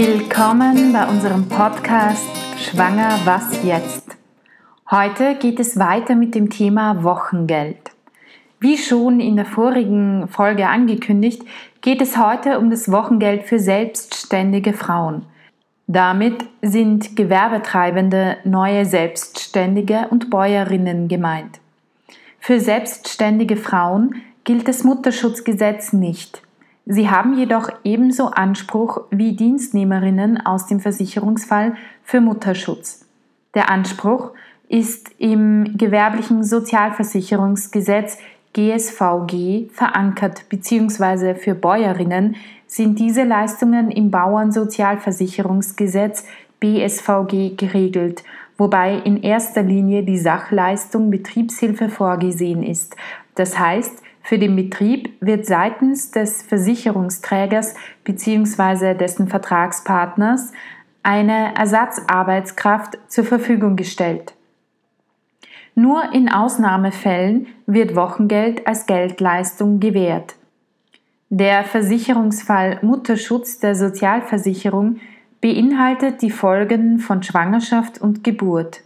Willkommen bei unserem Podcast Schwanger, was jetzt? Heute geht es weiter mit dem Thema Wochengeld. Wie schon in der vorigen Folge angekündigt, geht es heute um das Wochengeld für selbstständige Frauen. Damit sind Gewerbetreibende, neue Selbstständige und Bäuerinnen gemeint. Für selbstständige Frauen gilt das Mutterschutzgesetz nicht. Sie haben jedoch ebenso Anspruch wie Dienstnehmerinnen aus dem Versicherungsfall für Mutterschutz. Der Anspruch ist im gewerblichen Sozialversicherungsgesetz GSVG verankert bzw. für Bäuerinnen sind diese Leistungen im Bauernsozialversicherungsgesetz BSVG geregelt, wobei in erster Linie die Sachleistung Betriebshilfe vorgesehen ist. Das heißt, für den Betrieb wird seitens des Versicherungsträgers bzw. dessen Vertragspartners eine Ersatzarbeitskraft zur Verfügung gestellt. Nur in Ausnahmefällen wird Wochengeld als Geldleistung gewährt. Der Versicherungsfall Mutterschutz der Sozialversicherung beinhaltet die Folgen von Schwangerschaft und Geburt.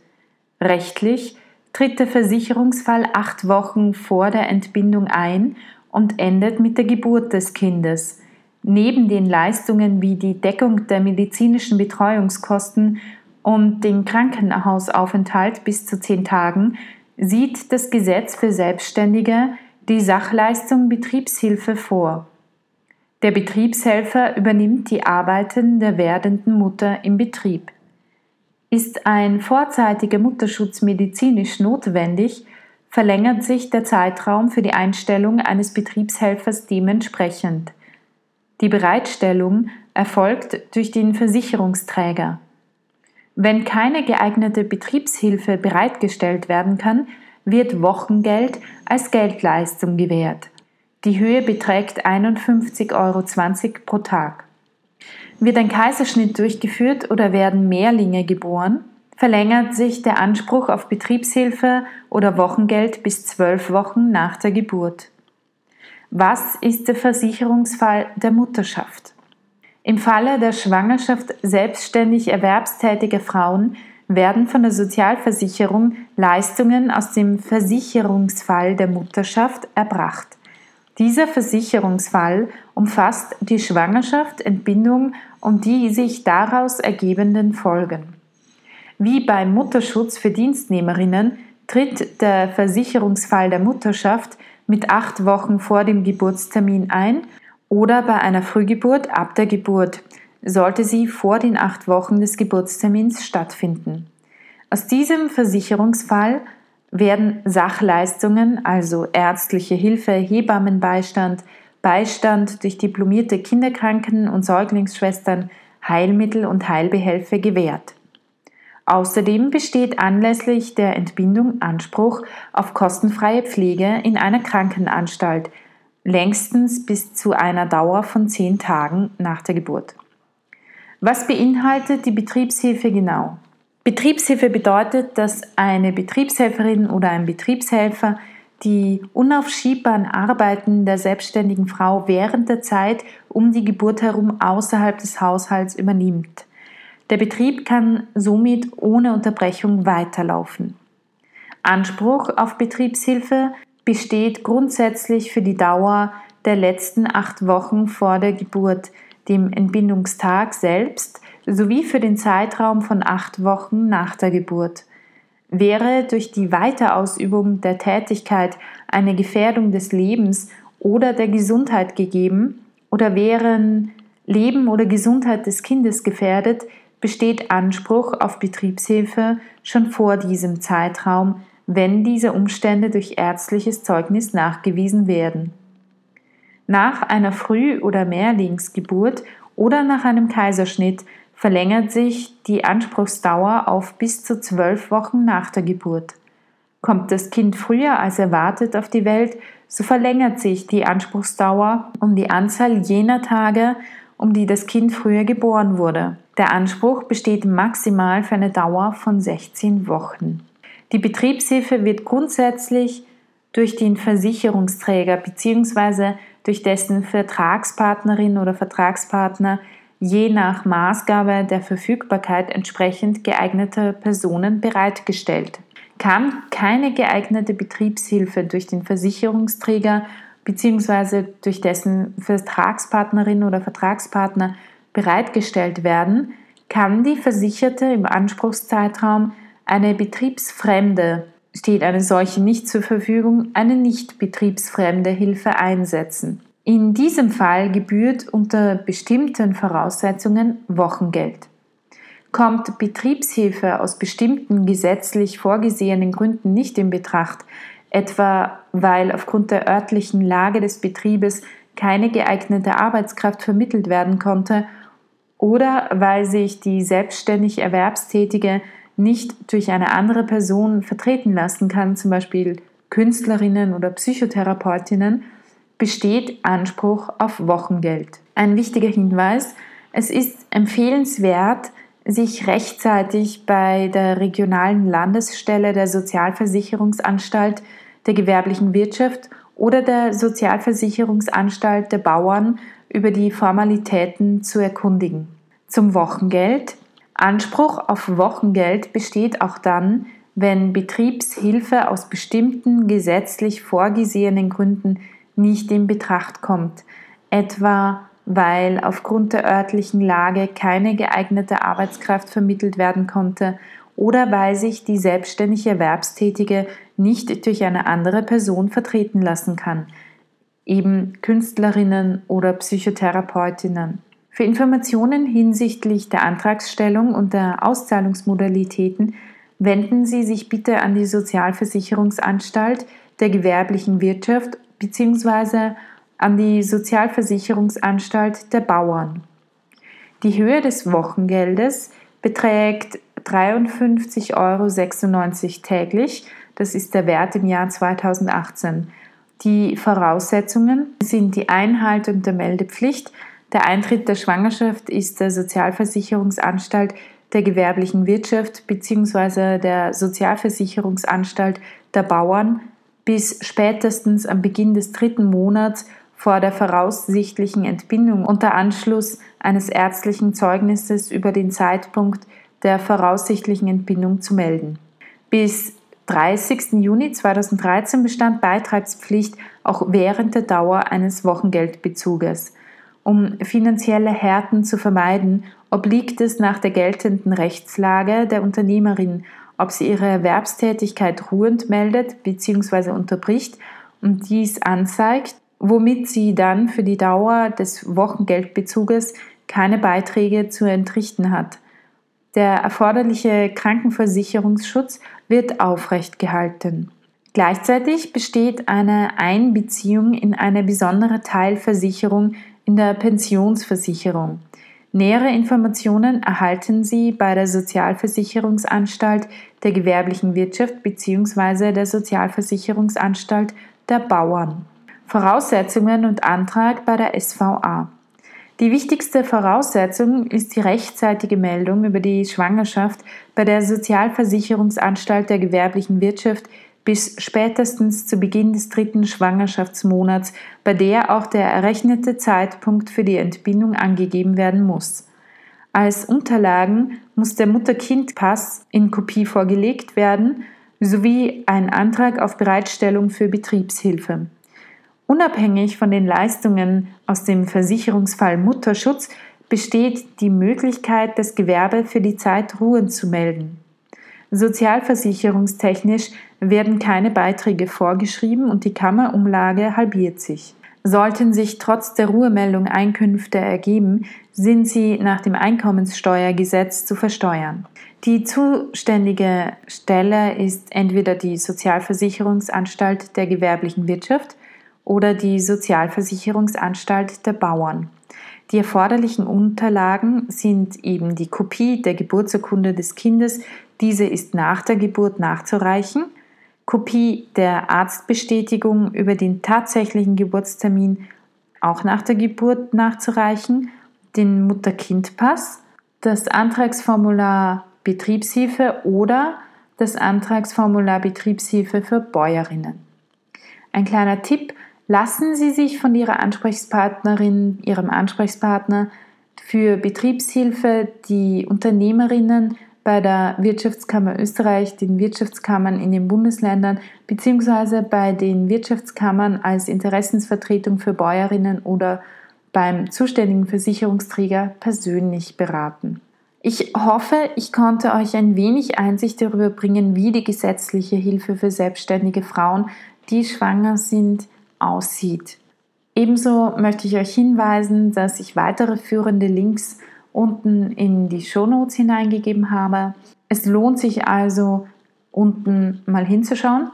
Rechtlich tritt der Versicherungsfall acht Wochen vor der Entbindung ein und endet mit der Geburt des Kindes. Neben den Leistungen wie die Deckung der medizinischen Betreuungskosten und den Krankenhausaufenthalt bis zu zehn Tagen sieht das Gesetz für Selbstständige die Sachleistung Betriebshilfe vor. Der Betriebshelfer übernimmt die Arbeiten der werdenden Mutter im Betrieb. Ist ein vorzeitiger Mutterschutz medizinisch notwendig, verlängert sich der Zeitraum für die Einstellung eines Betriebshelfers dementsprechend. Die Bereitstellung erfolgt durch den Versicherungsträger. Wenn keine geeignete Betriebshilfe bereitgestellt werden kann, wird Wochengeld als Geldleistung gewährt. Die Höhe beträgt 51,20 Euro pro Tag. Wird ein Kaiserschnitt durchgeführt oder werden Mehrlinge geboren, verlängert sich der Anspruch auf Betriebshilfe oder Wochengeld bis zwölf Wochen nach der Geburt. Was ist der Versicherungsfall der Mutterschaft? Im Falle der Schwangerschaft selbstständig erwerbstätiger Frauen werden von der Sozialversicherung Leistungen aus dem Versicherungsfall der Mutterschaft erbracht. Dieser Versicherungsfall umfasst die Schwangerschaft, Entbindung und die sich daraus ergebenden Folgen. Wie beim Mutterschutz für Dienstnehmerinnen tritt der Versicherungsfall der Mutterschaft mit acht Wochen vor dem Geburtstermin ein oder bei einer Frühgeburt ab der Geburt, sollte sie vor den acht Wochen des Geburtstermins stattfinden. Aus diesem Versicherungsfall werden Sachleistungen, also ärztliche Hilfe, Hebammenbeistand, Beistand durch diplomierte Kinderkranken- und Säuglingsschwestern, Heilmittel und Heilbehelfe gewährt. Außerdem besteht anlässlich der Entbindung Anspruch auf kostenfreie Pflege in einer Krankenanstalt, längstens bis zu einer Dauer von zehn Tagen nach der Geburt. Was beinhaltet die Betriebshilfe genau? Betriebshilfe bedeutet, dass eine Betriebshelferin oder ein Betriebshelfer die unaufschiebbaren Arbeiten der selbstständigen Frau während der Zeit um die Geburt herum außerhalb des Haushalts übernimmt. Der Betrieb kann somit ohne Unterbrechung weiterlaufen. Anspruch auf Betriebshilfe besteht grundsätzlich für die Dauer der letzten acht Wochen vor der Geburt, dem Entbindungstag selbst sowie für den Zeitraum von acht Wochen nach der Geburt. Wäre durch die Weiterausübung der Tätigkeit eine Gefährdung des Lebens oder der Gesundheit gegeben oder wären Leben oder Gesundheit des Kindes gefährdet, besteht Anspruch auf Betriebshilfe schon vor diesem Zeitraum, wenn diese Umstände durch ärztliches Zeugnis nachgewiesen werden. Nach einer Früh- oder Mehrlingsgeburt oder nach einem Kaiserschnitt verlängert sich die Anspruchsdauer auf bis zu zwölf Wochen nach der Geburt. Kommt das Kind früher als erwartet auf die Welt, so verlängert sich die Anspruchsdauer um die Anzahl jener Tage, um die das Kind früher geboren wurde. Der Anspruch besteht maximal für eine Dauer von 16 Wochen. Die Betriebshilfe wird grundsätzlich durch den Versicherungsträger bzw. durch dessen Vertragspartnerin oder Vertragspartner je nach Maßgabe der Verfügbarkeit entsprechend geeigneter Personen bereitgestellt. Kann keine geeignete Betriebshilfe durch den Versicherungsträger bzw. durch dessen Vertragspartnerin oder Vertragspartner bereitgestellt werden, kann die Versicherte im Anspruchszeitraum eine betriebsfremde, steht eine solche nicht zur Verfügung, eine nicht betriebsfremde Hilfe einsetzen. In diesem Fall gebührt unter bestimmten Voraussetzungen Wochengeld. Kommt Betriebshilfe aus bestimmten gesetzlich vorgesehenen Gründen nicht in Betracht, etwa weil aufgrund der örtlichen Lage des Betriebes keine geeignete Arbeitskraft vermittelt werden konnte oder weil sich die selbstständig Erwerbstätige nicht durch eine andere Person vertreten lassen kann, zum Beispiel Künstlerinnen oder Psychotherapeutinnen, besteht Anspruch auf Wochengeld. Ein wichtiger Hinweis, es ist empfehlenswert, sich rechtzeitig bei der regionalen Landesstelle der Sozialversicherungsanstalt der gewerblichen Wirtschaft oder der Sozialversicherungsanstalt der Bauern über die Formalitäten zu erkundigen. Zum Wochengeld. Anspruch auf Wochengeld besteht auch dann, wenn Betriebshilfe aus bestimmten gesetzlich vorgesehenen Gründen nicht in Betracht kommt, etwa weil aufgrund der örtlichen Lage keine geeignete Arbeitskraft vermittelt werden konnte oder weil sich die selbstständig Erwerbstätige nicht durch eine andere Person vertreten lassen kann, eben Künstlerinnen oder Psychotherapeutinnen. Für Informationen hinsichtlich der Antragsstellung und der Auszahlungsmodalitäten wenden Sie sich bitte an die Sozialversicherungsanstalt der gewerblichen Wirtschaft bzw. an die Sozialversicherungsanstalt der Bauern. Die Höhe des Wochengeldes beträgt 53,96 Euro täglich. Das ist der Wert im Jahr 2018. Die Voraussetzungen sind die Einhaltung der Meldepflicht. Der Eintritt der Schwangerschaft ist der Sozialversicherungsanstalt der gewerblichen Wirtschaft bzw. der Sozialversicherungsanstalt der Bauern bis spätestens am Beginn des dritten Monats vor der voraussichtlichen Entbindung unter Anschluss eines ärztlichen Zeugnisses über den Zeitpunkt der voraussichtlichen Entbindung zu melden. Bis 30. Juni 2013 bestand Beitragspflicht auch während der Dauer eines Wochengeldbezuges. Um finanzielle Härten zu vermeiden, obliegt es nach der geltenden Rechtslage der Unternehmerin, ob sie ihre Erwerbstätigkeit ruhend meldet bzw. unterbricht und dies anzeigt, womit sie dann für die Dauer des Wochengeldbezuges keine Beiträge zu entrichten hat. Der erforderliche Krankenversicherungsschutz wird aufrecht gehalten. Gleichzeitig besteht eine Einbeziehung in eine besondere Teilversicherung in der Pensionsversicherung. Nähere Informationen erhalten Sie bei der Sozialversicherungsanstalt der gewerblichen Wirtschaft bzw. der Sozialversicherungsanstalt der Bauern. Voraussetzungen und Antrag bei der SVA. Die wichtigste Voraussetzung ist die rechtzeitige Meldung über die Schwangerschaft bei der Sozialversicherungsanstalt der gewerblichen Wirtschaft bis spätestens zu Beginn des dritten Schwangerschaftsmonats, bei der auch der errechnete Zeitpunkt für die Entbindung angegeben werden muss. Als Unterlagen muss der Mutter-Kind-Pass in Kopie vorgelegt werden sowie ein Antrag auf Bereitstellung für Betriebshilfe. Unabhängig von den Leistungen aus dem Versicherungsfall Mutterschutz besteht die Möglichkeit, das Gewerbe für die Zeit ruhen zu melden. Sozialversicherungstechnisch werden keine Beiträge vorgeschrieben und die Kammerumlage halbiert sich. Sollten sich trotz der Ruhemeldung Einkünfte ergeben, sind sie nach dem Einkommenssteuergesetz zu versteuern. Die zuständige Stelle ist entweder die Sozialversicherungsanstalt der gewerblichen Wirtschaft oder die Sozialversicherungsanstalt der Bauern. Die erforderlichen Unterlagen sind eben die Kopie der Geburtsurkunde des Kindes, diese ist nach der Geburt nachzureichen, Kopie der Arztbestätigung über den tatsächlichen Geburtstermin auch nach der Geburt nachzureichen, den Mutter-Kind-Pass, das Antragsformular Betriebshilfe oder das Antragsformular Betriebshilfe für Bäuerinnen. Ein kleiner Tipp, lassen Sie sich von Ihrer Ansprechpartnerin, Ihrem Ansprechpartner für Betriebshilfe die Unternehmerinnen bei der Wirtschaftskammer Österreich, den Wirtschaftskammern in den Bundesländern bzw. bei den Wirtschaftskammern als Interessensvertretung für Bäuerinnen oder beim zuständigen Versicherungsträger persönlich beraten. Ich hoffe, ich konnte euch ein wenig Einsicht darüber bringen, wie die gesetzliche Hilfe für selbstständige Frauen, die schwanger sind, aussieht. Ebenso möchte ich euch hinweisen, dass ich weitere führende Links unten in die Shownotes hineingegeben habe. Es lohnt sich also, unten mal hinzuschauen.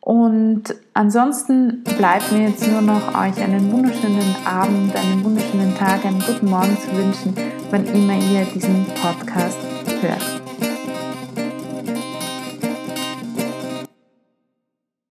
Und ansonsten bleibt mir jetzt nur noch euch einen wunderschönen Abend, einen wunderschönen Tag, einen guten Morgen zu wünschen, wann immer ihr diesen Podcast hört.